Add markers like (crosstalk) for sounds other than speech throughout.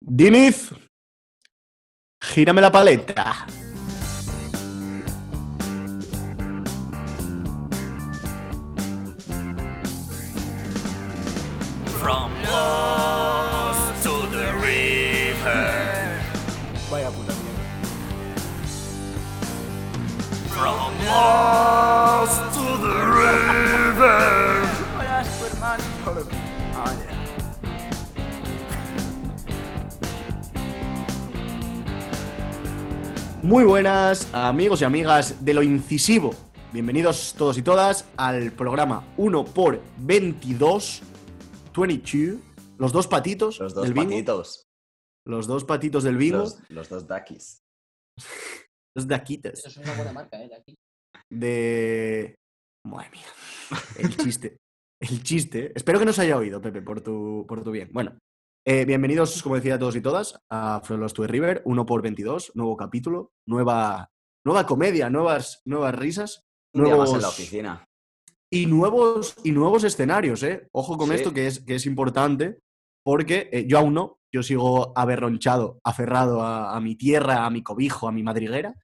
Diniz, gírame la paleta. Muy buenas amigos y amigas de lo incisivo. Bienvenidos todos y todas al programa 1 por 22 22. Los dos patitos Los dos del bingo. patitos. Los dos patitos del bingo. Los, los dos dakis. (laughs) Los daquitas. Eso es una buena marca, ¿eh? De. Madre mía. El chiste. El chiste. Espero que no se haya oído, Pepe, por tu, por tu bien. Bueno, eh, bienvenidos, como decía todos y todas, a From Lost to River, 1 por 22, nuevo capítulo, nueva, nueva comedia, nuevas, nuevas risas. Más en nuevos- la oficina. Y nuevos, y nuevos escenarios, ¿eh? Ojo con Sí. esto que es, que es importante, porque eh, yo aún no, yo sigo aberronchado, aferrado a, a mi tierra, a mi cobijo, a mi madriguera,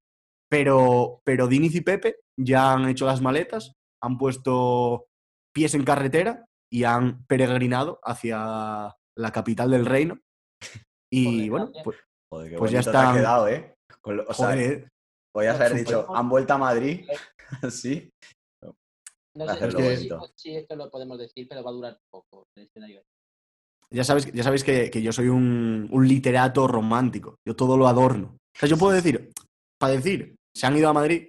pero, pero Diniz y Pepe ya han hecho las maletas, han puesto pies en carretera y han peregrinado hacia la capital del reino. Y Joder, bueno, pues, Joder, qué Pues ya bonito te ha están- quedado, ¿eh? Con lo- o sea, podías haber súper. dicho, han vuelto a Madrid. (laughs) sí. No sé, Hacerlo no sé bonito. si, si esto lo podemos decir, pero va a durar poco el escenario. Ya sabéis, ya sabéis que, que yo soy un, un literato romántico. Yo todo lo adorno. O sea, yo puedo decir, para decir, se han ido a Madrid,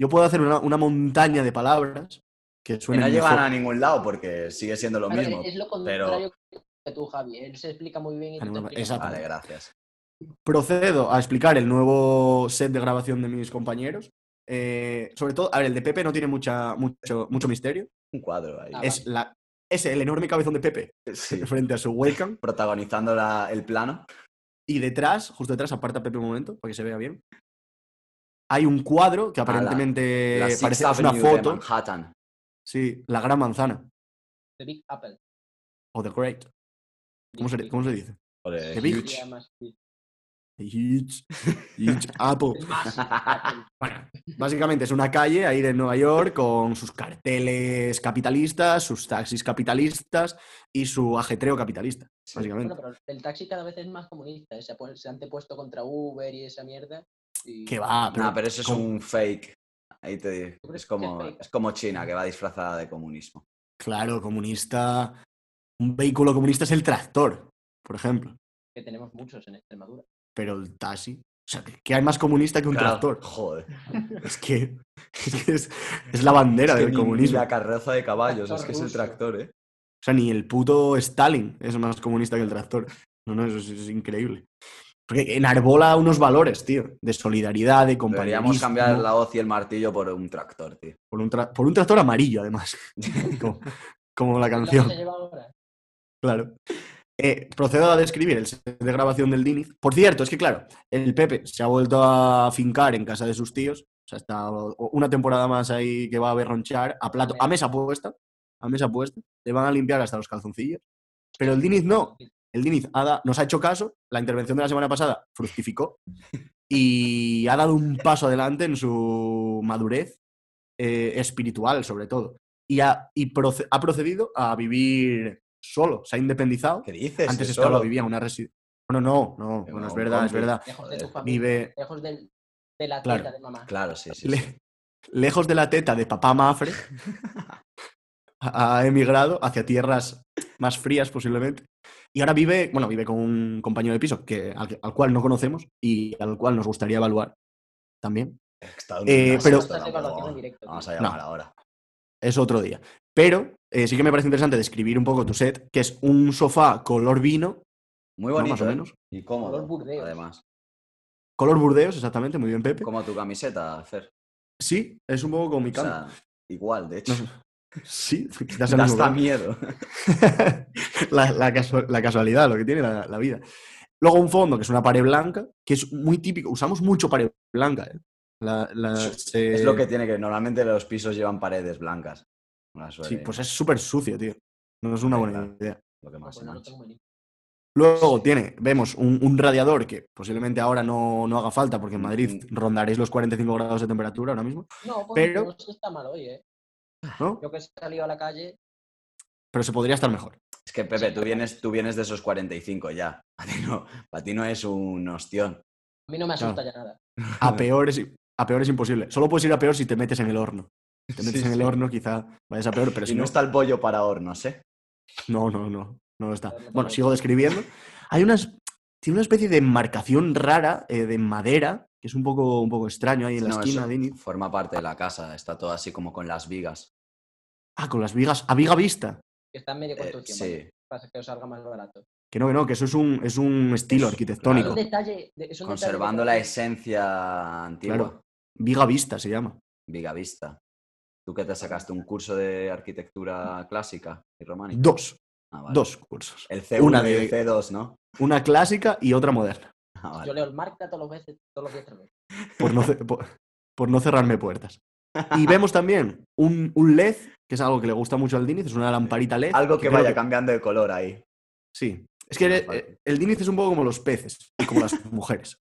yo puedo hacer una, una montaña de palabras que Que suenen no llevan mejor. a ningún lado porque sigue siendo lo mismo. es lo pero- contrario que tú, Javi. Él se explica muy bien y tú te mal. Vale, gracias. Procedo a explicar el nuevo set de grabación de mis compañeros. Eh, sobre todo, a ver, el de Pepe no tiene mucha, mucho, mucho misterio. Un cuadro ahí. Ah, Es, la, es el enorme cabezón de Pepe Sí. (laughs) frente a su webcam. Protagonizando la- el plano. Y detrás, justo detrás, aparta Pepe un momento, para que se vea bien. Hay un cuadro que Ah, la- aparentemente la parece es una de foto. Manhattan. Sí, la gran manzana. The Big Apple. O The Great. ¿Cómo se, cómo se dice? The Big- huge. Huge, huge (laughs) (laughs) apple. Bueno, básicamente es una calle ahí de Nueva York con sus carteles capitalistas, sus taxis capitalistas y su ajetreo capitalista, básicamente. Bueno, pero el taxi cada vez es más comunista. ¿eh? Se, se han antepuesto contra Uber y esa mierda. y- Que va, pero, Nah, pero eso es un fake. Ahí te digo. ¿Tú crees Es como, es como China, que va disfrazada de comunismo. Claro, comunista. Un vehículo comunista es el tractor, por ejemplo. que tenemos muchos en Extremadura. Pero el taxi. O sea, que hay más comunista que un Claro, tractor. Joder. (laughs) Es que, es, la bandera Es que del ni- ni comunismo. la carroza de caballos, es que es el tractor, ¿eh? O sea, ni el puto Stalin es más comunista que el tractor. No, no, eso es, es increíble. Porque enarbola unos valores, tío, de solidaridad, de compañerismo. Deberíamos cambiar la hoz y el martillo por un tractor, tío. Por un, tra- por un tractor amarillo, además. (laughs) como, como la ¿Es lo que canción, se lleva ahora? Claro. Eh, procedo a describir el set de grabación del Diniz. Por cierto, es que claro, el Pepe se ha vuelto a fincar en casa de sus tíos. O sea, está una temporada más ahí que va a berronchar a plato, a mesa puesta. A mesa puesta. Le van a limpiar hasta los calzoncillos. Pero el Diniz no. El Diniz ha da- nos ha hecho caso, la intervención de la semana pasada fructificó y ha dado un paso adelante en su madurez eh, espiritual, sobre todo. Y, ha, y proce- ha procedido a vivir solo, se ha independizado. ¿Qué dices? Antes ¿Que estaba, solo? vivía en una residencia. Bueno, no, no, bueno, es no, verdad, es verdad. Lejos de tu familia. Vive Lejos del- de la Claro. teta de mamá. Claro, sí, sí. sí. le- lejos de la teta de papá Mafre, (laughs) ha emigrado hacia tierras más frías posiblemente. Y ahora vive, bueno, vive con un compañero de piso que, al, cual no conocemos y al cual nos gustaría evaluar también. Eh, pero- Vamos a llamar ahora. Es otro día. Pero eh, sí que me parece interesante describir un poco tu set, que es un sofá color vino, Muy ¿no? bonito, más o ¿eh? menos. Y cómodo, Color Burdeos. además. Color burdeos, exactamente, muy bien, Pepe. Como tu camiseta, Fer. Sí, es un poco como mi O cama. sea, igual, de hecho. No. Sí, (laughs) quizás el Da hasta miedo. (laughs) la, la la casualidad, lo que tiene la, la vida. Luego un fondo, que es una pared blanca, que es muy típico. Usamos mucho pared blanca. ¿eh? La- la- se- Es lo que tiene que. Normalmente los pisos llevan paredes blancas. Sí, pues es súper sucio, tío. No es una buena idea. lo que más Pues no. Luego tiene, vemos un, un radiador que posiblemente ahora no, no haga falta porque en Madrid Mm. rondaréis los 45 grados de temperatura ahora mismo, No, pues Pero- no está mal hoy, ¿eh? ¿no? Yo que he salido a la calle, Pero se podría estar mejor. Es que, Pepe, tú vienes, tú vienes de esos 45 ya. (laughs) Para ti no, para ti no es un ostión. a mí no me asusta ya nada. A peor, es, a peor es imposible. Solo puedes ir a peor si te metes en el horno. Si te metes Sí, en el sí. horno, quizá vayas a peor, pero Y si no no, está el pollo para hornos, ¿eh? no, no, no, no está. Bueno, sigo describiendo. Hay unas, tiene una especie de marcación rara eh, de madera, que es un poco, un poco extraño ahí en la No, esquina de. Forma parte de la casa, está todo así como con las vigas. Ah, con las vigas, a viga vista. Que está en medio Eh, construcción, sí, ¿vale? Para que os salga más barato. Que no, que no, que eso es un, es un estilo Es- Es arquitectónico. un detalle. de- es un detalle conservando la esencia antigua. Claro. Viga vista se llama. Viga vista. ¿Tú qué te sacaste? ¿Un curso de arquitectura clásica y románica? Dos, Ah, vale. dos cursos. El C1 Una y de- el C2, ¿no? Una clásica y otra moderna. (laughs) Ah, vale. Yo leo el marca todos los veces, todos los días por no, (laughs) por, por no cerrarme puertas. Y vemos también un, un LED, que es algo que le gusta mucho al Diniz, es una lamparita LED. Algo que vaya cambiando de color ahí. Sí. Es que el, el Diniz es un poco como los peces y como las (laughs) mujeres.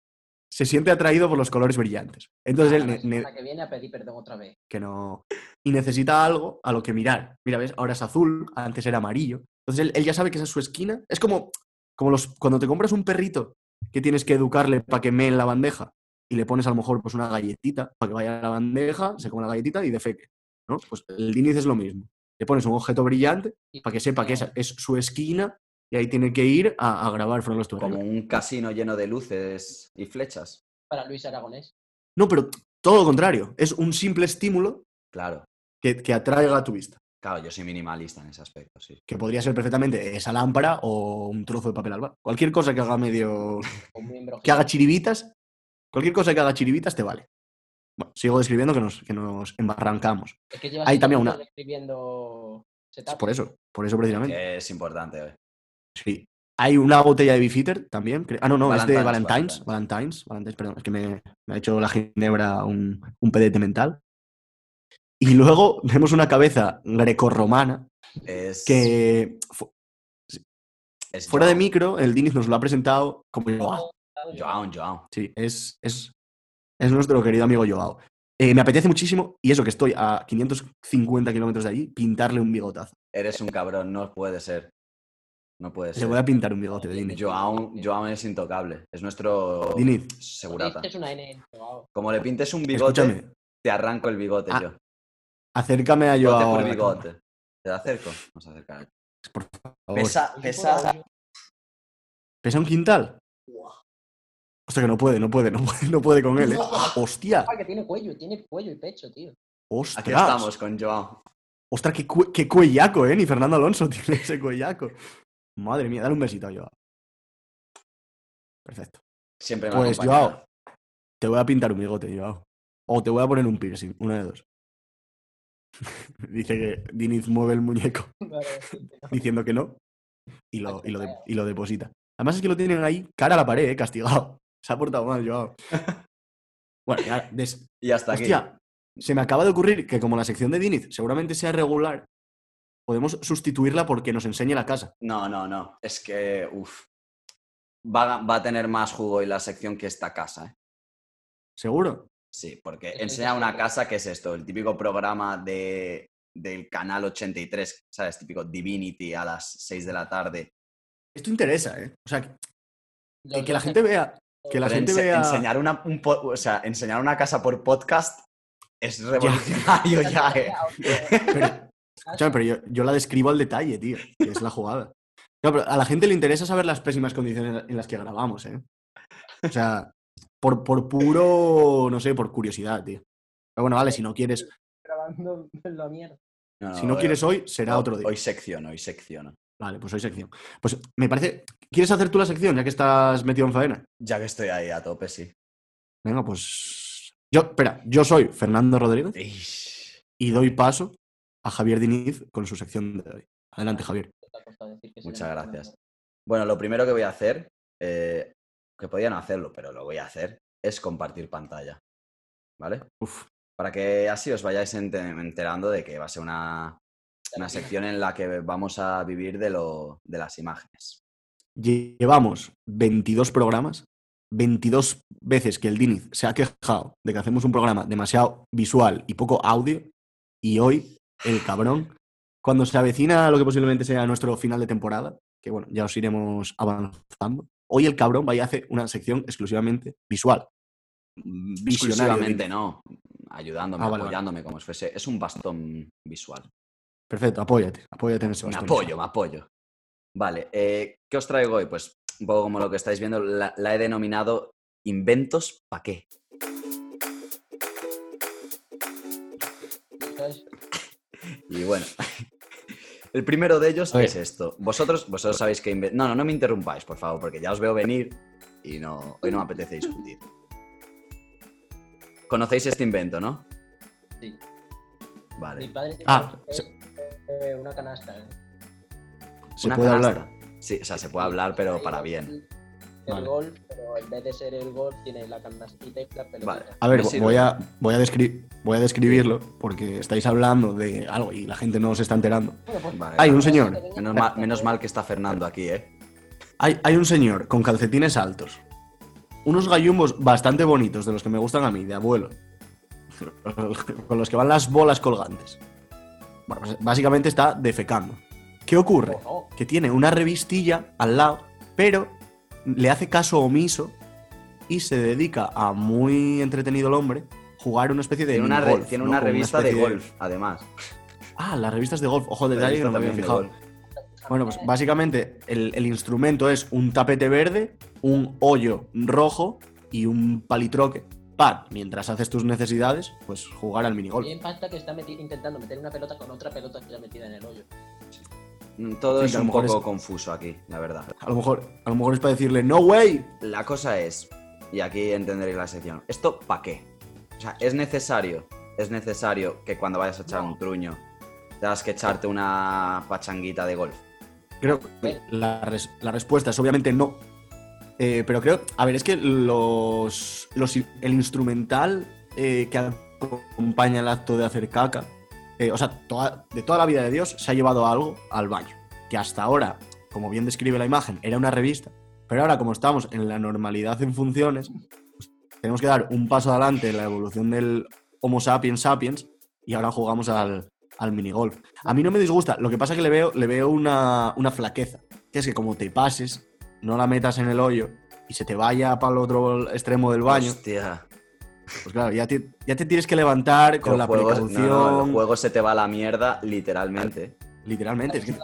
Se siente atraído por los colores brillantes. Entonces él Ah, ne- la que viene a pedir perdón otra vez. que no. Y necesita algo a lo que mirar. Mira, ves, ahora es azul, antes era amarillo. Entonces él, él ya sabe que esa es su esquina. Es como, como los, cuando te compras un perrito que tienes que educarle para que mee en la bandeja y le pones a lo mejor pues una galletita para que vaya a la bandeja, se come la galletita y defeque. ¿no? Pues el Diniz es lo mismo. Le pones un objeto brillante para que sepa que esa es su esquina y ahí tiene que ir a, a grabar From Lost to Como un casino lleno de luces y flechas. Para Luis Aragonés. No, pero todo lo contrario. Es un simple estímulo Claro. que, que atraiga a tu vista. Claro, yo soy minimalista en ese aspecto, sí. que podría ser perfectamente esa lámpara o un trozo de papel albal. Cualquier cosa que haga medio. (laughs) Un miembro que haga chiribitas, cualquier cosa que haga chiribitas te vale. Bueno, sigo describiendo que nos, que nos embarrancamos. Es que llevas Hay también una- escribiendo setup. Por eso, por eso precisamente. Que es importante. eh. Sí. Hay una botella de Bifitter también. Ah, no, no, es de Valentine's, Valentine's. Valentine's, Valentine's, perdón, es que me, me ha hecho la ginebra un, un pedete mental. Y luego (laughs) vemos una cabeza grecorromana Es, que fu- es fuera de micro, el Diniz nos lo ha presentado como Joao. Joao, Joao. Sí, es, es, es nuestro querido amigo Joao. Eh, me apetece muchísimo, y eso que estoy a 550 kilómetros de allí, pintarle un bigotazo. Eres un cabrón, no puede ser. No puede Le ser. voy a pintar un bigote de Dini. Joao, Joao es intocable. Es nuestro Diniz, segurata. Es una N. wow. Como le pintes un bigote, escúchame, te arranco el bigote Ah, yo. acércame a Bigote Joao. por a la cámara, bigote. ¿Te acerco? Vamos a acercar. por favor. Pesa, pesa, ¿Pesa un quintal? Hostia, que no puede, no puede, no puede, no puede con él, ¿eh? (laughs) ¡Hostia! Ah, que tiene cuello, tiene cuello y pecho, tío. ¡Ostras! Aquí estamos con Joao. ¡Ostras, qué cuellaco, eh! Ni Fernando Alonso (laughs) tiene ese cuellaco. Madre mía, dale un besito a Joao. Perfecto. Siempre me Pues. Joao, te voy a pintar un bigote, Joao. O te voy a poner un piercing, una de dos. (laughs) Dice que Diniz mueve el muñeco (laughs) (laughs) diciendo que no y lo, y, lo de- y lo deposita. Además es que lo tienen ahí cara a la pared, eh, castigado. Se ha portado mal, Joao. Bueno, ya, des- Y hasta aquí. hostia, se me acaba de ocurrir que como la sección de Diniz seguramente sea regular, podemos sustituirla porque nos enseñe la casa. No, no, no. Es que, uff. Va, a- va a tener más jugo y la sección que esta casa, ¿eh? ¿Seguro? Sí, porque enseña una casa que es esto, el típico programa de, del canal 83, ¿sabes? Típico Divinity a las 6 de la tarde. Esto interesa, ¿eh? O sea, que, que la gente vea, que la Pero gente ense- vea... enseñar, una, un po- o sea, enseñar una casa por podcast es revolucionario ya, (laughs) ¿eh? Pero, escúchame, pero yo, yo la describo al detalle, tío, que es la jugada. No, pero a la gente le interesa saber las pésimas condiciones en las que grabamos, ¿eh? O sea, por, por puro, no sé, por curiosidad, tío. Pero bueno, vale, si no quieres, grabando en la mierda. si no quieres hoy, será otro día. Hoy secciono, hoy secciono. Vale, pues hoy sección. Pues me parece. ¿Quieres hacer tú la sección ya que estás metido en faena? Ya que estoy ahí a tope, sí. Venga, pues. Yo, espera, yo soy Fernando Rodríguez y doy paso a Javier Diniz con su sección de hoy. Adelante, Javier. Muchas gracias. Bueno, lo primero que voy a hacer, eh, que podía no hacerlo, pero lo voy a hacer, es compartir pantalla. ¿Vale? Uf, Para que así os vayáis ente- enterando de que va a ser una, una sección en la que vamos a vivir de, lo, de las imágenes. llevamos 22 programas, 22 veces que el Diniz se ha quejado de que hacemos un programa demasiado visual y poco audio, y hoy el cabrón, cuando se avecina lo que posiblemente sea nuestro final de temporada, que bueno, ya os iremos avanzando, hoy el cabrón vaya a hacer una sección exclusivamente visual. Mm, Exclusivamente no. Ayudándome, Ah, vale, vale. apoyándome como si fuese. Es un bastón visual. Perfecto, apóyate, apóyate en ese Me bastón. apoyo, me apoyo. Vale, eh, ¿qué os traigo hoy? Pues un poco como lo que estáis viendo, la, la he denominado Inventos pa' qué. Y bueno, (laughs) el primero de ellos es esto. Vosotros, vosotros sabéis que... No, no, no me interrumpáis, por favor, porque ya os veo venir y no, hoy no me apetece discutir. ¿Conocéis este invento, no? Sí. Mi Vale. padre tiene Ah, se- eh, una canasta. ¿eh? Se Una puede canasta. hablar. Sí, o sea, se puede hablar, pero para bien. El Vale. golf, pero en vez de ser el golf, tiene la canastita y la pelotita. Vale. A ver, voy a, voy, a descri- voy a describirlo porque estáis hablando de algo y la gente no se está enterando. Bueno, pues, Vale. Hay un señor. Menos mal, menos mal que está Fernando aquí, ¿eh? Hay, hay un señor con calcetines altos, unos gallumbos bastante bonitos, de los que me gustan a mí, de abuelo, (laughs) con los que van las bolas colgantes. Bueno, pues básicamente está defecando. ¿Qué ocurre? Oh, Que tiene una revistilla al lado, pero le hace caso omiso y se dedica a muy entretenido el hombre jugar una especie de Tiene una, re- minigolf, tiene ¿no? una revista de golf, además. Ah, las revistas de golf. Ojo, detalle que no me había fijado. golf. Bueno, pues básicamente el, el instrumento es un tapete verde, un hoyo rojo y un palitroque. Para, mientras haces tus necesidades, pues jugar al minigolf. Pasa que está meti- intentando meter una pelota con otra pelota ya metida en el hoyo. Mm, Todo Sí, es un poco es- confuso aquí, la verdad. A lo mejor, a lo mejor es para decirle, no way. La cosa es, y aquí entenderéis la sección, ¿esto para qué? O sea, es necesario, es necesario que cuando vayas a echar un truño tengas que echarte una pachanguita de golf. Creo que la, res- la respuesta es obviamente no. Eh, pero creo, a ver, es que los, el instrumental eh, que acompaña el acto de hacer caca, eh, o sea, de toda la vida de Dios se ha llevado algo al baño. Que hasta ahora, como bien describe la imagen, era una revista. Pero ahora, como estamos en la normalidad en funciones, pues, tenemos que dar un paso adelante en la evolución del Homo sapiens sapiens y ahora jugamos al, al minigolf. A mí no me disgusta, lo que pasa es que le veo, le veo una, una flaqueza, que es que como te pases, no la metas en el hoyo y se te vaya para el otro extremo del baño, Hostia. Pues claro, ya te, ya te tienes que levantar con la precaución. no, no, el juego se te va a la mierda, literalmente. Literalmente, es que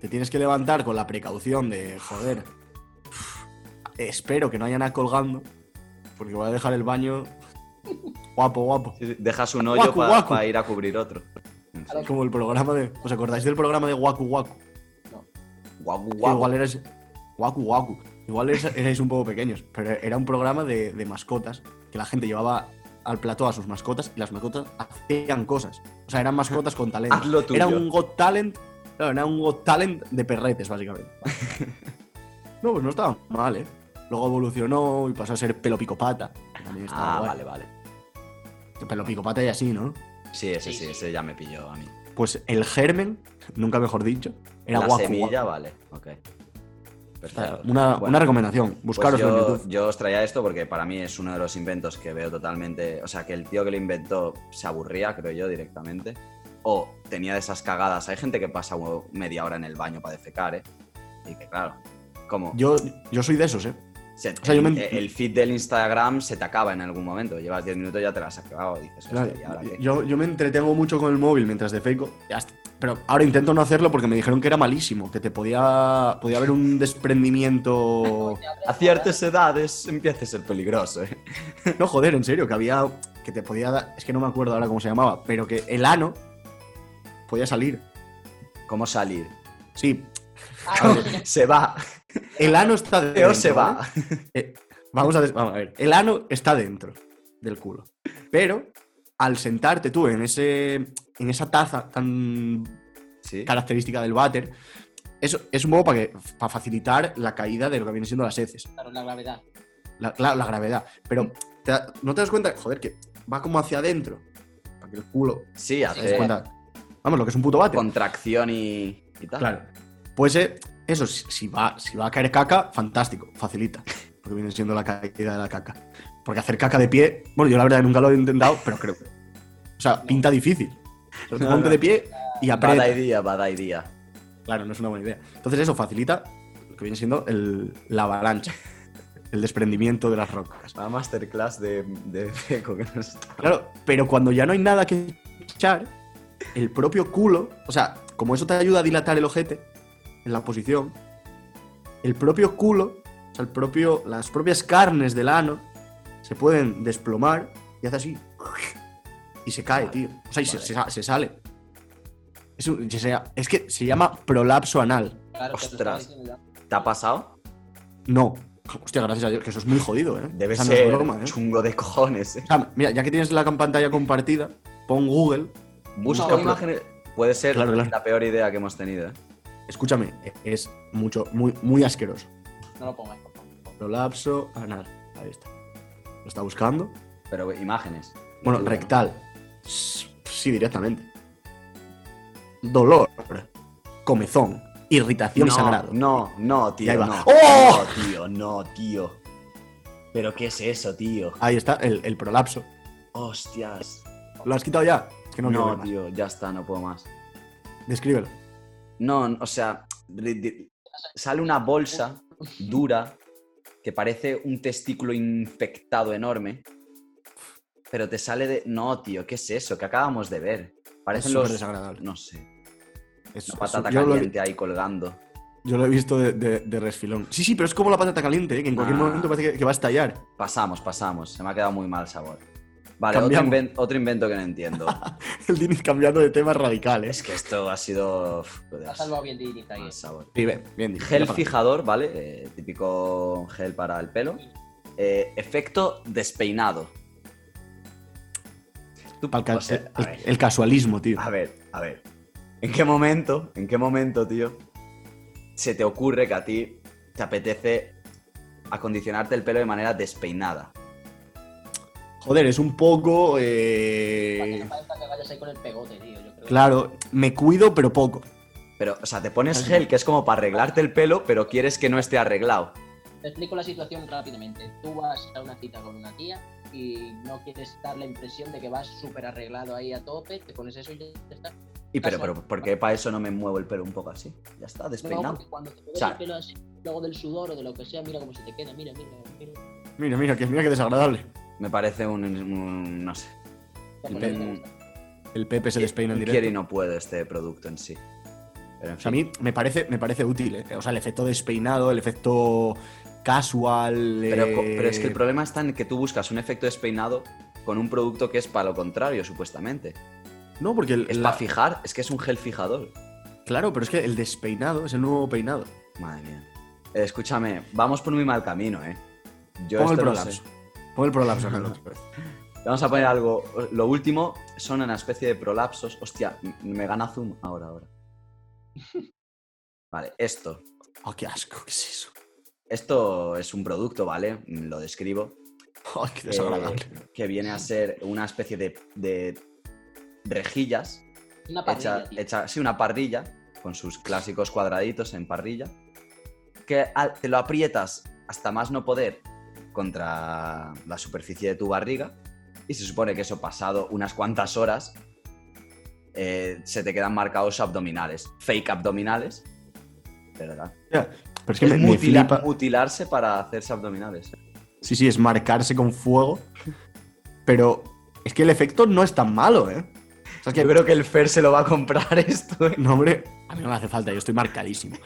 te tienes que levantar con la precaución de, joder, espero que no haya nada colgando, porque voy a dejar el baño guapo, guapo. Dejas un hoyo Guacu, para guacu. ir a cubrir otro. Los- Como el programa de. ¿Os acordáis del programa de Waku Waku? Guagu, Que guagu. igual erais. Waku Waku. Igual erais, un poco pequeños, pero era un programa de, de mascotas que la gente llevaba al plató a sus mascotas y las mascotas hacían cosas. O sea, eran mascotas con talento. Tuyo. Era un Got Talent. claro, era un Got Talent de perretes, básicamente. (laughs) no, pues no estaba mal, ¿eh? Luego evolucionó y pasó a ser pelo picopata. que también estaba Ah, guay. vale, vale. Pelo picopata y así, ¿no? Sí, ese Sí, sí, ese ya me pilló a mí. Pues el germen, nunca mejor dicho, era la Waku semilla, Waku. vale. Ok. Una, Bueno, una recomendación, pues buscaroslo en yo, YouTube. yo os traía esto porque para mí es uno de los inventos que veo totalmente. O sea, que el tío que lo inventó se aburría, creo yo, directamente. O tenía de esas cagadas. Hay gente que pasa media hora en el baño para defecar, ¿eh? Y que, claro, como. Yo, yo soy de esos, ¿eh? Se- o sea, yo el, me- el feed del Instagram se te acaba en algún momento. Llevas 10 minutos y ya te lo has acabado. Dices, Claro, "Hostia, ¿y ahora qué?". yo, yo me entretengo mucho con el móvil mientras y hasta- Pero ahora intento no hacerlo porque me dijeron que era malísimo, que te podía, podía haber un desprendimiento. A ciertas edades empieza a ser peligroso, ¿eh? (laughs) No, joder, en serio, que había. que te podía dar. Es que no me acuerdo ahora cómo se llamaba, pero que el ano podía salir. ¿Cómo salir? Sí, Ah, (laughs) se va. El ano está dentro. Pero se ¿vale? va. Eh, vamos, a des- vamos a ver. El ano está dentro del culo. Pero al sentarte tú en, ese, en esa taza tan Sí. característica del váter, eso es un poco para, que, para facilitar la caída de lo que vienen siendo las heces. Claro, la gravedad. La, la- la gravedad. Pero te da- no te das cuenta, joder, que va como hacia adentro. Para que el culo Sí, hace cuenta. Vamos, lo que es un puto váter. contracción y, y tal. Claro. Pues eh, Eso, si, va, si va a caer caca, fantástico, facilita. Porque viene siendo la caída de la caca. Porque hacer caca de pie, bueno, yo la verdad nunca lo he intentado, pero creo. O sea, pinta difícil. O sea, tú No, ponte no. de pie y Bad aprieta. idea, bad idea. Claro, no es una buena idea. Entonces eso facilita lo que viene siendo el- la avalancha, el desprendimiento de las rocas. La masterclass de, de Feco que nos está. Claro, pero cuando ya no hay nada que echar, el propio culo, o sea, como eso te ayuda a dilatar el ojete en la posición, el propio culo, o sea, el propio, las propias carnes del ano se pueden desplomar y hace así. Y se cae, tío. O sea, y se, Vale. se se sale. Es, un- es que se llama prolapso anal. Claro, Ostras. ¿Te ha pasado? No. Hostia, gracias a Dios, que eso es muy jodido, ¿eh? Debe O sea, no ser broma, ¿eh? chungo de cojones, ¿eh? O sea, mira, ya que tienes la pantalla compartida, pon Google Busca No, imágenes. Puede ser Claro, claro. la peor idea que hemos tenido, ¿eh? Escúchame, es mucho, muy, muy asqueroso. No lo favor. Prolapso anal. Ahí está. Lo está buscando. Pero imágenes. Bueno, rectal. Sí, directamente. Dolor. Comezón. Irritación no, sangrado. No, no, Y tío. ahí va. No, ¡Oh! no, tío, no, tío. ¿Pero qué es eso, tío? Ahí está, el, el prolapso. Hostias. ¿Lo has quitado ya? Es que no, más. tío, ya está, no puedo más. Descríbelo. No, o sea, sale una bolsa dura que parece un testículo infectado enorme, pero te sale de... No, tío, ¿qué es eso? ¿Qué acabamos de ver? Es Parecen súper los... desagradable. No sé, Es- una es- patata lo, caliente ahí colgando. yo lo he visto de, de- de resfilón. Sí, sí, pero es como la patata caliente, ¿eh? que en cualquier Ah. momento parece que, que va a estallar. Pasamos, pasamos. Se me ha quedado muy mal sabor. Vale, otro, Cambiamos. inven- otro invento que no entiendo. (laughs) El Diniz cambiando de tema radical, ¿eh? es que esto ha sido... joder, Ha salvado bien Diniz ahí. mal sabor. Sí, bien, bien. Gel fijador, ¿vale? Eh, típico gel para el pelo. Eh, efecto despeinado. Tú- Pa'l ca- o sea, a el, ver, el casualismo, tío. a ver, a ver. ¿En qué momento, en qué momento, tío, se te ocurre que a ti te apetece acondicionarte el pelo de manera despeinada? Joder, es un poco. Para que eh, no parezca que vayas ahí con el pegote, tío. Yo creo Claro, me cuido, pero poco. Pero, o sea, te pones gel que es como para arreglarte el pelo, pero quieres que no esté arreglado. Te explico la situación rápidamente. Tú vas a una cita con una tía y no quieres dar la impresión de que vas súper arreglado ahí a tope, te pones eso y ya está. Y pero, pero, ¿por qué para eso no me muevo el pelo un poco así? Ya está, No, despeinado. porque cuando te pones O sea- el pelo así, luego del sudor o de lo que sea, mira cómo se te queda, mira, mira, mira. Mira, mira, que mira que desagradable. Me parece un, un- no sé. El pe- gusta. El Pepe se despeina en Quiero y directo. no puedo este producto en sí. Pero en O sea, a mí me parece, me parece útil, ¿eh? O sea, el efecto despeinado, el efecto casual. pero, eh, pero es que el problema está en que tú buscas un efecto despeinado con un producto que es para lo contrario, supuestamente. No, porque el. Es la- para fijar, es que es un gel fijador. Claro, pero es que el despeinado es el nuevo peinado. Madre mía. Eh, escúchame, vamos por muy mal camino, ¿eh? Yo Pon el esto no sé. Pon el prolapso. Vamos a poner algo. Lo último son una especie de prolapsos. Hostia, me gana Zoom ahora, ahora. Vale, esto. Oh, qué asco, ¿qué es eso? Esto es un producto, ¿vale? Mm, Lo describo. (laughs) Ay, qué desagradable. eh, que viene a ser una especie de, de rejillas. Una parrilla, Hecha, hecha, sí, una parrilla, con sus clásicos cuadraditos en parrilla. Que al- te lo aprietas hasta más no poder contra la superficie de tu barriga. Y se supone que eso pasado unas cuantas horas eh, se te quedan marcados abdominales. Fake abdominales. Verdad. Pero es que Es me, me mutilarse para hacerse abdominales. Sí, sí, es marcarse con fuego. Pero es que el efecto no es tan malo, ¿eh? O sea, es que, Yo creo que el Fer se lo va a comprar (laughs) esto. ¿eh? no, hombre, a mí no me hace falta, yo estoy marcadísimo.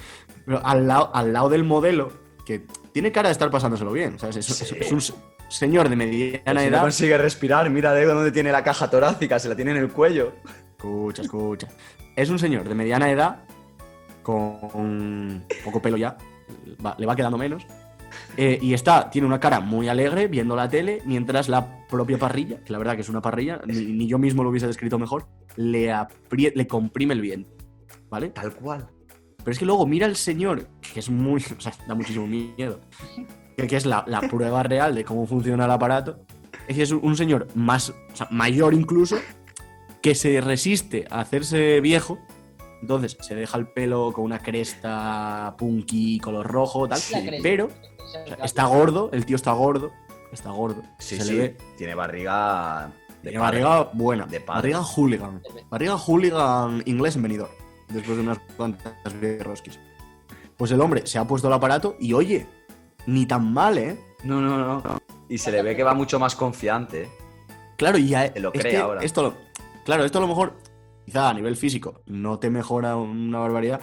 Pero al lado, al lado del modelo, que tiene cara de estar pasándoselo bien, ¿sabes? Es, Sí. es un señor de mediana Si no edad. consigue respirar, mira de dónde tiene la caja torácica, se la tiene en el cuello. Escucha, escucha. Es un señor de mediana edad, con poco pelo ya, va- le va quedando menos. eh, y está, tiene una cara muy alegre viendo la tele, mientras la propia parrilla, que la verdad que es una parrilla, ni, ni yo mismo lo hubiese descrito mejor, le, le comprime el bien. ¿Vale? Tal cual. Pero es que luego mira al señor, que es muy. (laughs) O sea, da muchísimo miedo. Que, es la, la prueba real de cómo funciona el aparato. Es que es un señor más. o sea, mayor incluso, que se resiste a hacerse viejo Entonces se deja el pelo con una cresta punky, color rojo, tal. Pero o sea, está gordo, el tío está gordo. Está gordo. Sí, se sí. le ve. Tiene barriga. De Tiene padre. barriga buena. De barriga hooligan. Barriga hooligan inglés en venidor. Después de unas cuantas rosquis. Pues el hombre se ha puesto el aparato y oye, ni tan mal, ¿eh? No, no, no. Y se le ve que va mucho más confiante. ¿eh? Claro, y ya Se lo es cree que ahora. Esto lo- claro, esto a lo mejor, quizá a nivel físico, no te mejora una barbaridad.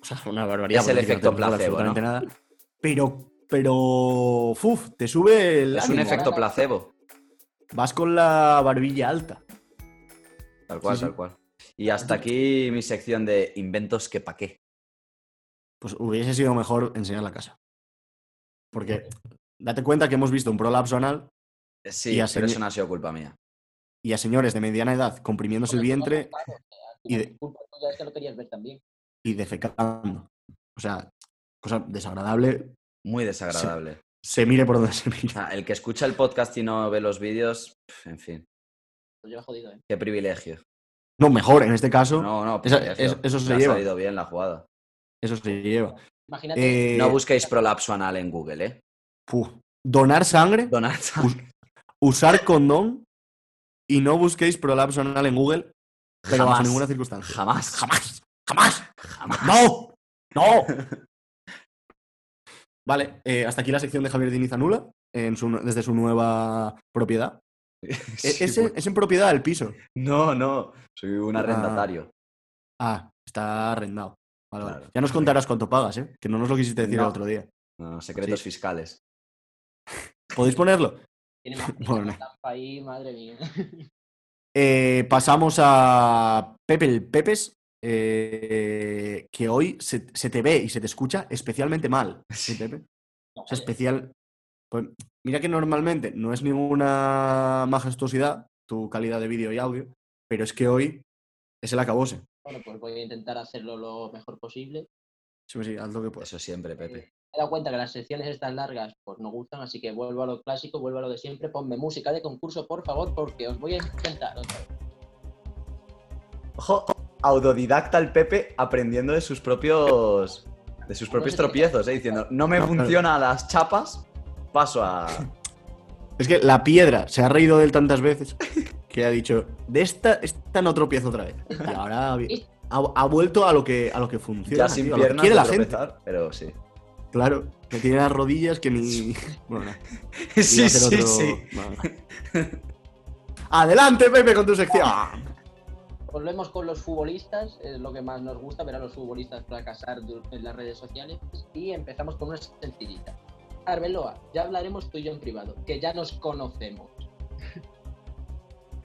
O sea, una barbaridad. Es el no efecto placebo, absolutamente nada. Pero, pero, uf, te sube el Es un efecto placebo. Vas con la barbilla alta. Tal cual, Sí, sí. tal cual. Y hasta aquí mi sección de inventos que pa' qué. Pues hubiese sido mejor enseñar la casa. Porque date cuenta que hemos visto un prolapso anal Sí, Y a pero eso no ha sido culpa mía. y a señores de mediana edad comprimiéndose el vientre y de- Culpa es que lo querías ver también. y defecando. O sea, cosa desagradable, Muy desagradable. se mire por donde se mire. El que escucha el podcast y no ve los vídeos, en fin, jodido, ¿eh? qué privilegio. No, mejor, en este caso, No, no, Esa- eso se ha lleva. salido bien la jugada. eso se lleva. Imagínate, Eh, No busquéis prolapso anal en Google, ¿eh? Donar sangre, Donar us- usar condón y no busquéis prolapso anal en Google, pero bajo Jamás. ninguna circunstancia. Jamás. Jamás. Jamás. Jamás. ¡No! ¡No! (laughs) Vale, eh, hasta aquí la sección de Javier Diniz Anula, en su- desde su nueva propiedad. (laughs) E- Sí, es, en, pues. es en propiedad del piso. No, no. Soy un Ah. arrendatario. Ah, está arrendado. Vale, vale. Ya nos contarás cuánto pagas, ¿eh? Que no nos lo quisiste decir No. el otro día. No, secretos Sí. fiscales. (laughs) ¿Podéis ponerlo? tiene más (laughs) bueno. ahí, madre mía. Eh, pasamos a Pepe el Pepes, eh, que hoy se, se te ve y se te escucha especialmente mal. ¿sí, Sí. Pepe? No, O sea, especial. Pues mira que normalmente no es ninguna majestuosidad tu calidad de vídeo y audio, pero es que hoy es el acabose. Bueno, pues voy a intentar hacerlo lo mejor posible. Sí, sí, haz lo que puedas. Eso siempre, Pepe. Me he dado cuenta que las secciones estas largas pues no gustan, así que vuelvo a lo clásico, vuelvo a lo de siempre. Ponme música de concurso, por favor, porque os voy a intentar otra vez. Ojo, autodidacta el Pepe aprendiendo de sus propios de sus propios tropiezos, ¿eh? diciendo, no me funcionan las chapas, paso a... Es que la piedra se ha reído de él tantas veces que ha dicho, de esta, esta no tropiezo otra vez. Y ahora ha, (laughs) vuelto a lo que, a lo que funciona. Ya sin tío, a lo que piernas quiere la gente. tropezar, pero sí. Claro, que tiene las rodillas que ni. (laughs) Bueno, no. (laughs) Sí, sí, otro- sí. no. Adelante, Pepe, con tu sección. Volvemos con los futbolistas, es lo que más nos gusta, ver a los futbolistas fracasar en las redes sociales. Y empezamos con una sencillita. Arbeloa, ya hablaremos tú y yo en privado, que ya nos conocemos.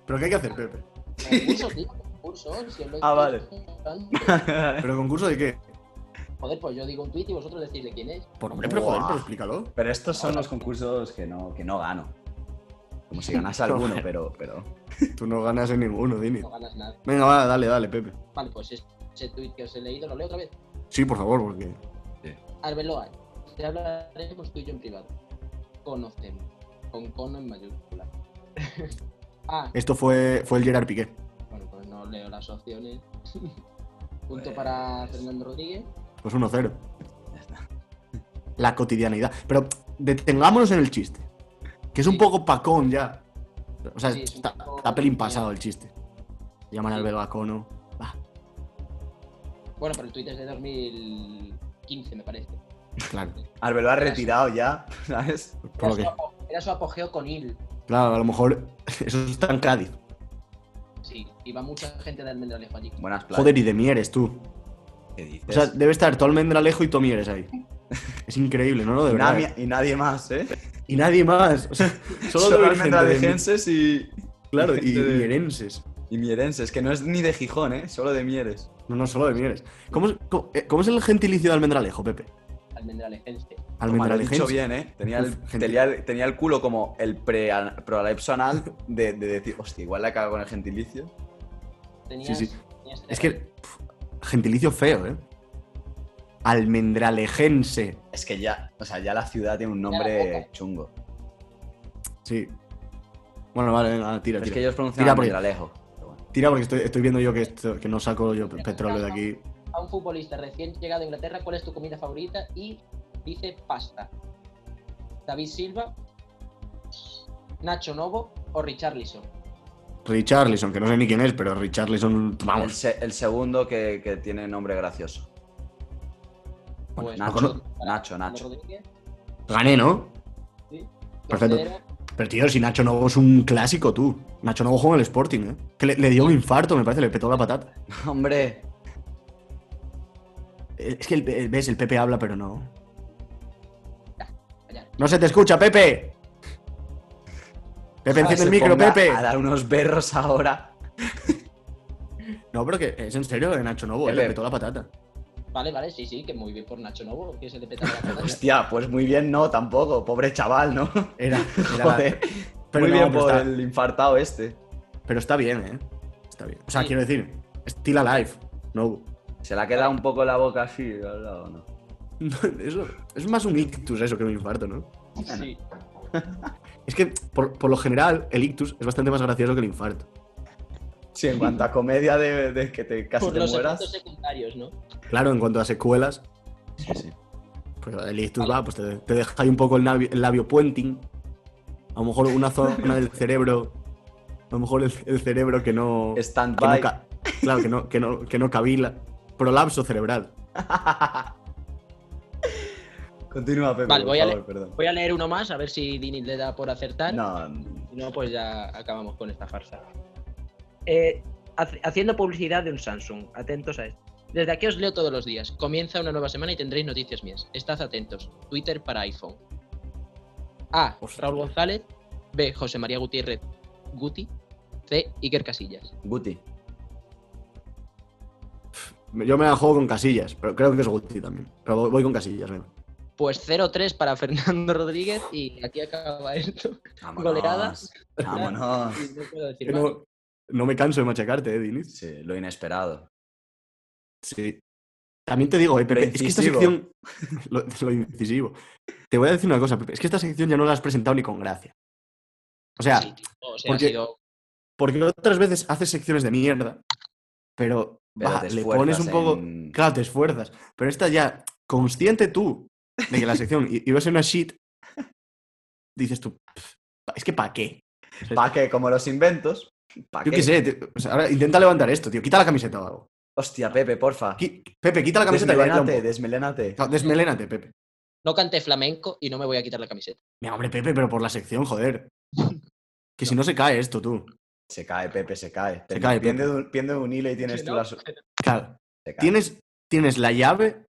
¿Pero qué hay que hacer, Pepe? Concurso, (laughs) tío, concurso. si os lo he Ah, vale. ¿Pero concurso de qué? Joder, pues yo digo un tuit y vosotros decís de quién es. Por hombre, pero joder, pero explícalo. Pero estos son los concursos que no, que no gano. Como si ganase (laughs) alguno, pero, pero... Tú no ganas en ninguno, Dini. No ganas nada. Venga, va, dale, dale, Pepe. Vale, pues es- ese tuit que os he leído lo leo otra vez. Sí, por favor, porque. Arbeloa, ya hablaremos tú y yo en privado. Conocemos. Con cono en mayúscula. (laughs) ah, Esto fue, fue el Gerard Piqué. bueno, pues no leo las opciones. (laughs) Punto Pues- para Fernando Rodríguez. Pues 1-0. Ya está. La cotidianidad. Pero detengámonos en el chiste. Que es un poco pacón ya. O sea, Sí, es un está, poco- está pelín pasado el chiste. Llaman al Sí. Belgacono. Va, Bueno, pero el tuit es de 2015, me parece. Claro. Ha retirado ya, (laughs) ¿sabes? Era, su, apo- era su apogeo con Il. Claro, a lo mejor (laughs) eso está en Cádiz. Sí, iba mucha gente de Almendralejo allí. Buenas playas. Joder, y de Mieres, tú. ¿Qué dices? O sea, debe estar todo Almendralejo y todo Mieres ahí. (laughs) Es increíble, ¿no? no de y, verdad. nadie, y nadie más, ¿eh? Y nadie más. O sea, solo, Solo almendralejenses y... Claro, y, de- y mierenses. Y mierenses, que no es ni de Gijón, ¿eh? Solo de Mieres. No, no, solo de Mieres. ¿Cómo, es- cómo- eh, cómo es el gentilicio de Almendralejo, Pepe? Almendralejense. Toma, lo he Almendralejense. dicho bien, ¿eh? Tenía el, Uf, gente. tenía, el- tenía el culo como el pre anal de, de decir, hostia, igual la cago con el gentilicio. Tenías, Sí, sí. tenías Es que. gentilicio feo, ¿eh? Almendralejense. Es que ya, o sea, ya la ciudad tiene un nombre chungo. Sí. Bueno, vale, venga, tira, Pero es tira. que ellos pronuncian Tira por ahí. almendralejo. bueno. Tira porque estoy, estoy viendo yo que, esto- que no saco yo petróleo de aquí. A un futbolista recién llegado a Inglaterra, ¿cuál es tu comida favorita? Y dice pasta. David Silva, Nacho Novo o Richarlison. Richarlison, que no sé ni quién es, pero Richarlison, El, vamos. se- el segundo que, que tiene nombre gracioso. Pues Nacho, Nacho, Nacho, Gané, ¿no? sí. Perfecto. Pero tío, si Nacho Novo es un clásico, tú. Nacho Novo juega en el Sporting, ¿eh? Que le, le dio un infarto, me parece, le petó la patata. (laughs) Hombre, Es que el, el- ves, el Pepe habla, pero no. No se te escucha, Pepe. Pepe, enciende se el micro, Pepe. A dar unos berros ahora. No, pero que es en serio de Nacho Novo, eh, le petó la patata. Vale, vale, sí, sí, que muy bien por Nacho Novo, que se le peta la patata. Hostia, pues muy bien, no, tampoco. Pobre chaval, ¿no? Era, era (laughs) Joder. Pero muy no, bien pero por está- el infartado este. Pero está bien, ¿eh? Está bien. O sea, Sí. quiero decir, still alive. No. Se le ha quedado un poco la boca así, al lado, ¿no? (laughs) Eso, es más un ictus eso que un infarto, ¿no? Sí. (laughs) Es que, por, por lo general, el ictus es bastante más gracioso que el infarto. Sí, en cuanto a comedia de, de que te casi Por te los mueras. efectos secundarios, ¿no? Claro, en cuanto a secuelas, Sí, sí. pues el ictus va, pues te, te deja ahí un poco el labio, el labio puenting. A lo mejor una zona del cerebro. A lo mejor el, el cerebro que no. Stand no by. claro, que no, que, no, que no cavila. Prolapso cerebral. (laughs) Continúa, Pepe, Vale, por voy a favor, le- perdón. Voy a leer uno más, a ver si Dini le da por acertar. No, Si no, pues ya acabamos con esta farsa. Eh, haciendo publicidad de un Samsung. Atentos a esto. Desde aquí os leo todos los días. Comienza una nueva semana y tendréis noticias mías. Estad atentos. Twitter para iPhone. A. Hostia. Raúl González. B. José María Gutiérrez Guti. C. Iker Casillas. Guti. Yo me la juego con casillas, pero creo que es Guti también. Pero voy- con casillas, venga. Pues 0-3 para Fernando (laughs) Rodríguez y aquí acaba esto. Vámonos. Vámonos. (laughs) No puedo decir no, no me canso de machacarte, eh, Diniz. Sí, lo inesperado. Sí. También te digo, eh, Pepe, Lo es que esta sección. (laughs) Lo, lo incisivo. Te voy a decir una cosa, Pepe. Es que esta sección ya no la has presentado ni con gracia. O sea, Sí, tío, o sea, porque- ha sido- porque otras veces haces secciones de mierda, pero, Pero va, te le pones un poco. en- Claro, te esfuerzas. Pero esta ya, consciente tú de que la sección iba a ser una shit, dices tú, "Pff, es que ¿para qué? (laughs) ¿Para qué? Como los inventos. ¿Para Yo qué? qué sé, tío, o sea, ahora intenta levantar esto, tío. Quita la camiseta o algo. Hostia, Pepe, porfa. Qui- Pepe, quita la camiseta Desmelénate, desmelénate. No, Desmelénate, Pepe. No canté flamenco y no me voy a quitar la camiseta. Mira, hombre, Pepe, pero por la sección, joder. (laughs) Que si no se cae esto, tú. Se cae, Pepe, se cae. Se cae, Piende Pepe. de un, un hilo y tienes Sí, tú ¿no? la... Claro. Tienes, tienes la llave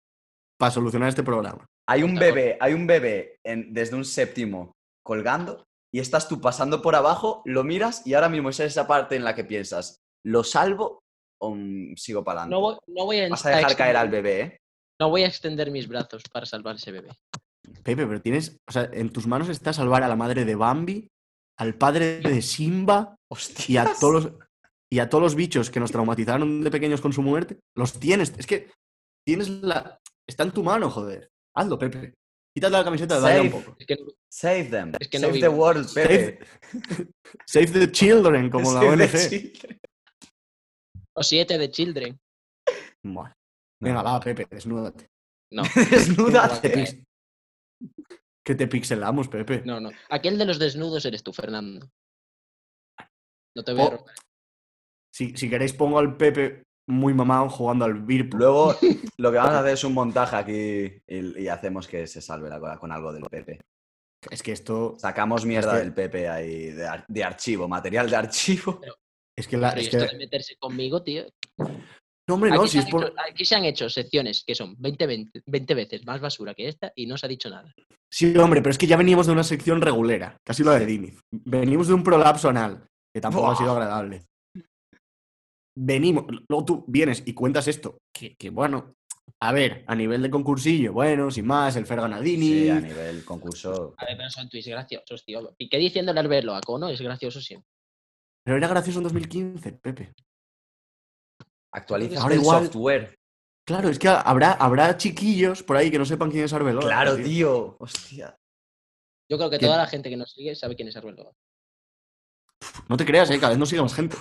para solucionar este programa. Hay un bebé, hay un bebé en- desde un séptimo colgando y estás tú pasando por abajo, lo miras y ahora mismo es esa parte en la que piensas, ¿lo salvo o mm, sigo para adelante? No voy, no voy a, Vas a dejar extender- caer al bebé, ¿eh? No voy a extender mis brazos para salvar ese bebé. Pepe, pero tienes. O sea, en tus manos está salvar a la madre de Bambi, al padre de Simba y a todos los. Y a todos los bichos que nos traumatizaron de pequeños con su muerte, los tienes. Es que tienes la. Está en tu mano, joder. Hazlo, Pepe. Quítate la camiseta, dale un poco. Es que Save them. Es que no Save the world, Pepe. Save the children, como la Save ONG. o siete de Children. Buah. Venga, va, Pepe, desnúdate. No, (laughs) Desnúdate. Que te pixelamos, Pepe. no, no. Aquel de los desnudos eres tú, Fernando. No te veo. Oh, Si, si queréis, pongo al Pepe muy mamado jugando al Virpu. Luego (laughs) lo que vamos a hacer es un montaje aquí y, y hacemos que se salve la cosa con algo del Pepe. Es que esto. Sacamos mierda que- del Pepe ahí de, ar- de archivo, material de archivo. Es que la. Pero es esto que- de meterse conmigo, tío. no, hombre, no, Aquí, si se es han por. hecho, aquí se han hecho secciones que son 20, 20, 20 veces más basura que esta y no se ha dicho nada. Sí, hombre, pero es que ya veníamos de una sección regulera, casi lo de Diniz. Venimos de un prolapso anal, que tampoco ha sido agradable. Venimos, luego tú vienes y cuentas esto, que, que, bueno, a ver, a nivel de concursillo, bueno, sin más, el Fergan a Diniz. Sí, a nivel concurso. A ver, pero son tweets graciosos, tío. Y que diciéndole al verlo a Cono es gracioso siempre. Pero era gracioso en 2015, Pepe. Actualiza Ahora el igual- software. Claro, es que habrá, habrá chiquillos por ahí que no sepan quién es Arbeloa. Claro, tío. Hostia. Yo creo que toda la gente que nos sigue sabe quién es Arbeloa. No te creas, eh, cada vez nos sigue más gente.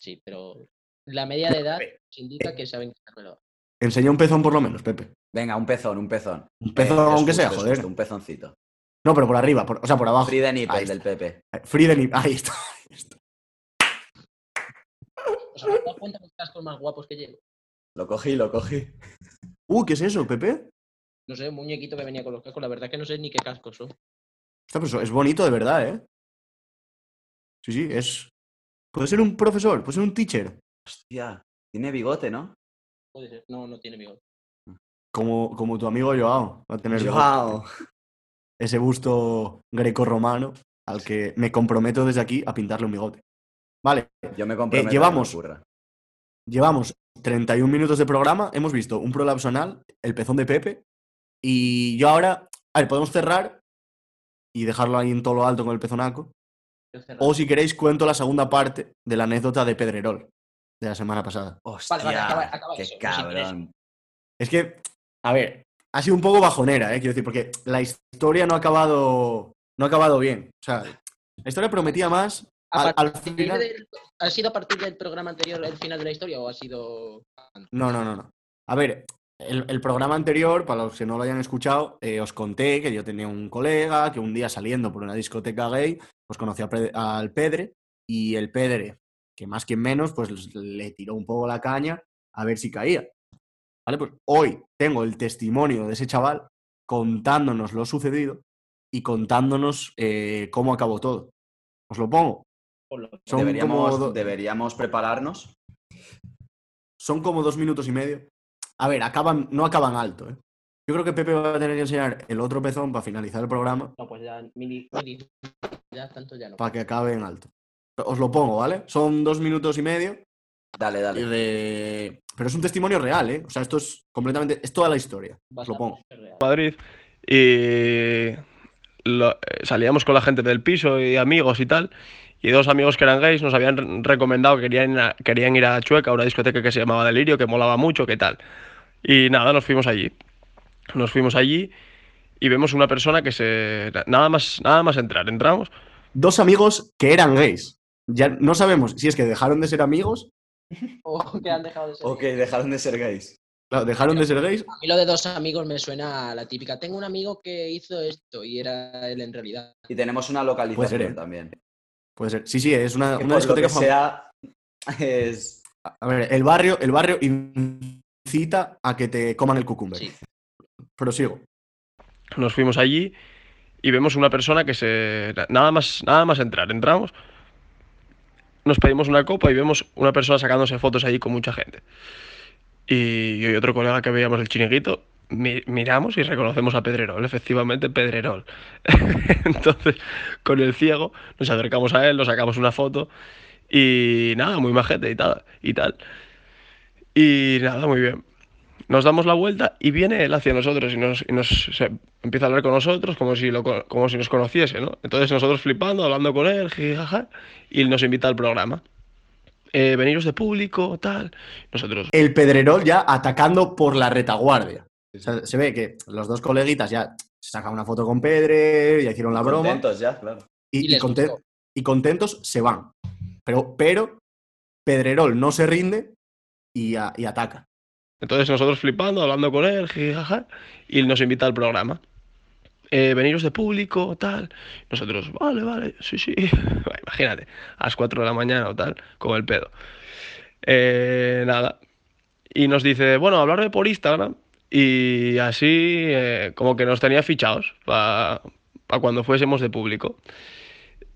sí, pero la media de edad se indica que saben que Arbeloa. Enseña un pezón por lo menos, Pepe. Venga, un pezón, un pezón. Un pezón, Eh, aunque sea, joder. justo, un pezoncito. No, pero por arriba, por- o sea, por abajo. Free the nipple Ahí del Pepe. está. Free the nip- (laughs) Ahí está. ahí está. O sea, ¿te das cuenta de los cascos más guapos que llevo? Lo cogí, lo cogí. Uh, ¿qué es eso, Pepe? No sé, un muñequito que venía con los cascos, la verdad que no sé ni qué cascos son. Está, pero eso es bonito de verdad, ¿eh? Sí, sí, es. Puede ser un profesor, puede ser un teacher. Hostia, tiene bigote, ¿no? Puede ser. No, no tiene bigote. Como, como tu amigo Joao. Va a tener Joao. ese busto greco-romano al que me comprometo desde aquí a pintarle un bigote. Vale, Yo me comprometo. a que llevamos- ocurra. llevamos 31 minutos de programa, hemos visto un prolapso anal, el pezón de Pepe, y yo ahora, a ver, podemos cerrar y dejarlo ahí en todo lo alto con el pezonaco. O si queréis cuento la segunda parte de la anécdota de Pedrerol de la semana pasada. Hostia, vale, acaba- acaba qué eso, cabrón. Es que, a ver, ha sido un poco bajonera, ¿eh? quiero decir, porque la historia no ha acabado, no ha acabado bien. O sea, la historia prometía más. A Al, al partir final... del- ¿Ha sido a partir del programa anterior el final de la historia o ha sido? No, no, no, no. A ver, el, el programa anterior, para los que no lo hayan escuchado, eh, os conté que yo tenía un colega que un día saliendo por una discoteca gay, pues conoció al Pedre y el Pedre, que más que menos, pues le tiró un poco la caña a ver si caía. ¿Vale? Pues hoy tengo el testimonio de ese chaval contándonos lo sucedido y contándonos eh, cómo acabó todo. Os lo pongo. Son como deberíamos prepararnos. son como dos minutos y medio. A ver, acaban, no acaban alto, ¿eh? Yo creo que Pepe va a tener que enseñar el otro pezón para finalizar el programa, No, pues ya, mini, mini- ya tanto ya no. para que acabe en alto. Os lo pongo, ¿vale? Son dos minutos y medio. Dale, dale. de- Pero es un testimonio real, ¿eh? O sea, esto es completamente. Es toda la historia. Os lo pongo. real. Madrid y lo- eh, salíamos con la gente del piso y amigos y tal. Y dos amigos que eran gays nos habían re- recomendado que querían, ir a- querían ir a Chueca, a una discoteca que se llamaba Delirio, que molaba mucho, que tal. Y nada, nos fuimos allí. Nos fuimos allí y vemos una persona que se... Nada más, nada más entrar, entramos. Dos amigos que eran gays. Ya no sabemos si es que dejaron de ser amigos, (laughs) O que han dejado de ser. Ok, dejaron de ser gays. claro, dejaron de ser gays, A mí lo de dos amigos me suena a la típica. Tengo un amigo que hizo esto y era él en realidad. Y tenemos una localización ¿eh? también. Puede ser. Sí, sí, es una, una discoteca que fam- sea, es... A ver, el barrio, el barrio incita a que te coman el cucumber. Sí. Prosigo. Nos fuimos allí y vemos una persona que se... Nada más, nada más entrar, entramos. Nos pedimos una copa y vemos una persona sacándose fotos allí con mucha gente. Y yo y otro colega que veíamos el chiniguito, mi- miramos y reconocemos a Pedrerol, efectivamente Pedrerol. (laughs) Entonces, con el ciego, nos acercamos a él, nos sacamos una foto y nada, muy majete y tal. Y, tal. y nada, muy bien. Nos damos la vuelta y viene él hacia nosotros y nos, empieza a hablar con nosotros como si, lo, co- como si nos conociese, ¿no? Entonces nosotros flipando, hablando con él, jijaja, y nos invita al programa. Eh, veniros de público, tal. Nosotros, El Pedrerol ya atacando por la retaguardia. O sea, se ve que los dos coleguitas ya se sacan una foto con Pedre, ya hicieron la broma. Contentos ya, claro. y, Y y les conten- gustó. y contentos se van. Pero, pero Pedrerol no se rinde y, a- y ataca. entonces nosotros flipando, hablando con él, jijaja, y él nos invita al programa. Eh, veniros de público, tal. Nosotros, vale, vale, sí, sí. (laughs) Bueno, Imagínate, a las 4 de la mañana o tal, con el pedo. Eh, nada. Y nos dice, bueno, hablarme por Instagram. Y así, eh, como que nos tenía fichados para cuando fuésemos de público.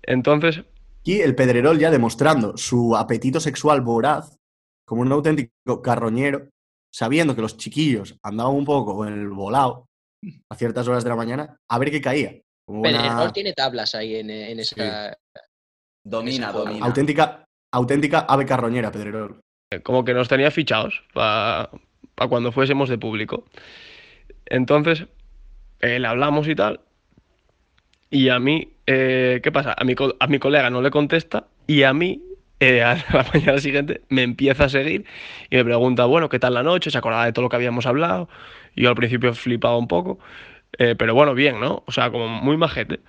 Entonces, Y el Pedrerol ya demostrando su apetito sexual voraz, como un auténtico carroñero, sabiendo que los chiquillos andaban un poco en el volado a ciertas horas de la mañana, a ver qué caía. Como buena- Pedrerol tiene tablas ahí en, en esa. Domina, domina. auténtica, auténtica ave carroñera, Pedrerol. como que nos tenía fichados para cuando fuésemos de público. Entonces, eh, le hablamos y tal. Y a mí, eh, ¿qué pasa? A mi, a mi colega no le contesta y a mí, eh, (laughs) a la mañana siguiente, me empieza a seguir y me pregunta, bueno, ¿qué tal la noche? Se acordaba de todo lo que habíamos hablado. Yo al principio flipaba un poco, eh, pero bueno, bien, ¿no? O sea, como muy majete.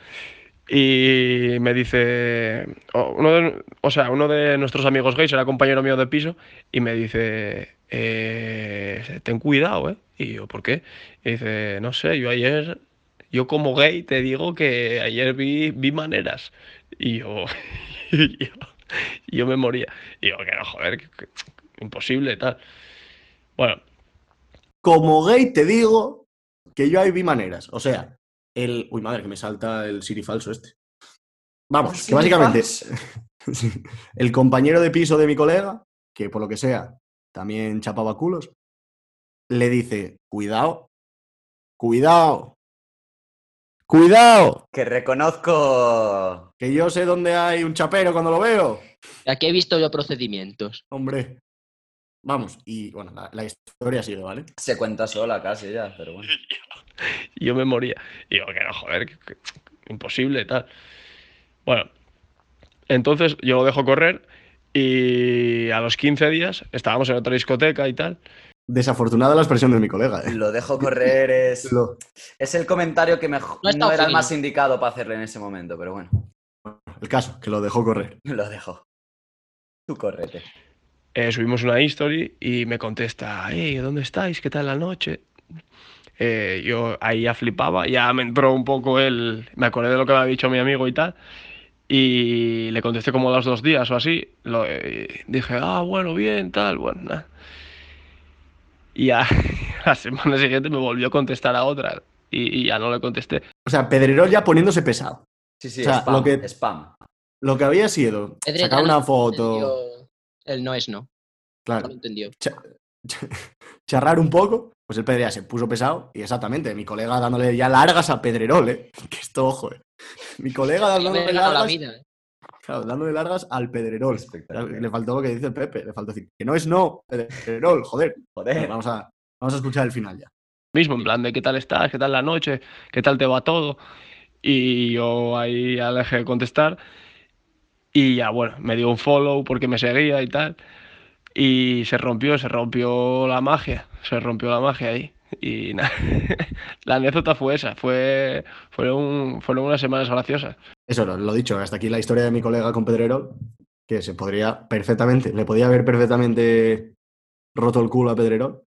Y me dice, uno de, o sea, uno de nuestros amigos gays era compañero mío de piso y me dice, eh, ten cuidado, ¿eh? Y yo, ¿por qué? Y dice, no sé, yo ayer, yo como gay te digo que ayer vi, vi maneras. Y yo, (laughs) yo, me moría. Y yo, que no, joder, imposible, tal. Bueno, Como gay te digo que yo ahí vi maneras. O sea, el. Uy, madre, que me salta el Siri falso este. Vamos, que básicamente. (laughs) Sí. el compañero de piso de mi colega, que por lo que sea también chapaba culos, le dice: Cuidado, cuidado, cuidado, Que reconozco. que yo sé dónde hay un chapero cuando lo veo. Aquí he visto yo procedimientos. Hombre. Vamos, y bueno, la, la historia sigue, ¿vale? Se cuenta sola casi ya, pero bueno. Y yo me moría. Y yo, que no, joder, que- que- imposible, tal. Bueno, entonces yo lo dejo correr y a los 15 días estábamos en otra discoteca y tal. Desafortunada la expresión de mi colega, ¿eh? Lo dejo correr es. Lo- Es el comentario que mejor. No era el más indicado para hacerle en ese momento, pero bueno. el caso, que lo dejó correr. (laughs) Lo dejo. Tú correte. Eh, subimos una history y me contesta, hey, ¿dónde estáis? ¿Qué tal la noche? Eh, yo ahí ya flipaba, ya me entró un poco el... Me acordé de lo que me había dicho mi amigo y tal. Y le contesté como a los dos días o así. Lo, eh, dije, ah, bueno, bien, tal, bueno, nada. Y ya (laughs) la semana siguiente me volvió a contestar a otra y, y ya no le contesté. O sea, Pedrerol ya poniéndose pesado. Sí, sí, O sea, spam. lo que- Spam. Lo que había sido Pedro sacar una no foto, El no es no. No claro, lo entendió. cha- cha- (laughs) charrar un poco, pues el Pedro ya se puso pesado y exactamente, mi colega dándole ya largas a Pedrerol, ¿eh? (laughs) Que esto, ojo, ¿eh? Mi colega dándole la largas, vida. ¿eh? claro, dándole largas al Pedrerol. Espectacular. Le faltó lo que dice el Pepe, le faltó decir que no es no, Pedrerol, joder. Joder. Vamos a, vamos a escuchar el final ya. mismo, en plan de qué tal estás, qué tal la noche, qué tal te va todo. Y yo ahí ya le dejé de contestar. Y ya, bueno, me dio un follow porque me seguía y tal. Y se rompió, se rompió la magia, se rompió la magia ahí. Y (laughs) nada, la anécdota fue esa, fue, fueron, fueron unas semanas graciosas. Eso, lo, lo dicho, hasta aquí la historia de mi colega con Pedrerol, que se podría perfectamente, le podía haber perfectamente roto el culo a Pedrerol.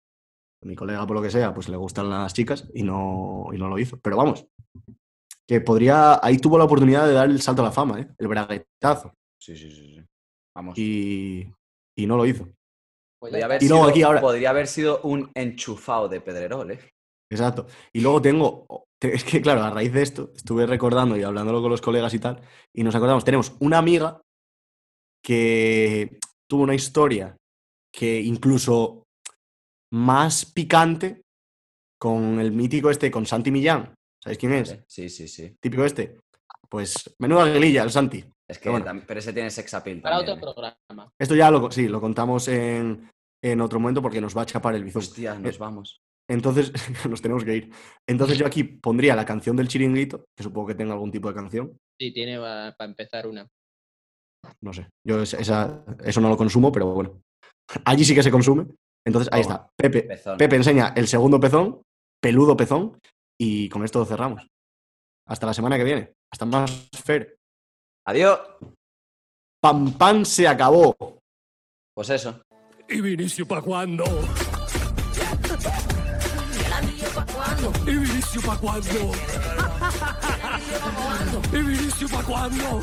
Mi colega, por lo que sea, pues le gustan las chicas y no, y no lo hizo. Pero vamos, que podría, ahí tuvo la oportunidad de dar el salto a la fama, ¿eh? el braguetazo, Sí, sí, sí. sí. Vamos. y, y no lo hizo. Podría haber, Y luego sido, aquí ahora- podría haber sido un enchufado de Pedrerol, ¿eh? Exacto. Y luego tengo, te- es que claro, a raíz de esto, estuve recordando y hablándolo con los colegas y tal, y nos acordamos, tenemos una amiga que tuvo una historia que incluso más picante con el mítico este, con Santi Millán. ¿Sabéis quién es? Sí, sí, sí. Típico este. Pues menuda guelilla, el Santi. Es que Pero bueno. pero ese tiene sex appeal Para también. otro ¿eh? programa. Esto ya lo, sí, lo contamos en, en otro momento porque nos va a escapar el bizón. Hostia, nos Eh, vamos. Entonces, (laughs) nos tenemos que ir. Entonces yo aquí pondría la canción del chiringuito, que supongo que tenga algún tipo de canción. Sí, tiene para empezar una. No sé. Yo esa- esa- eso no lo consumo, pero bueno. Allí sí que se consume. Entonces ahí está. Pepe, Pezón. Pepe enseña el segundo pezón, peludo pezón, y con esto cerramos. Hasta la semana que viene. Hasta más Fer. Adiós. Pam pam se acabó. Pues eso. ¿Y Vinicio pa' cuándo? ¿Y Vinicio pa' cuándo? ¿Y Vinicio pa' cuándo?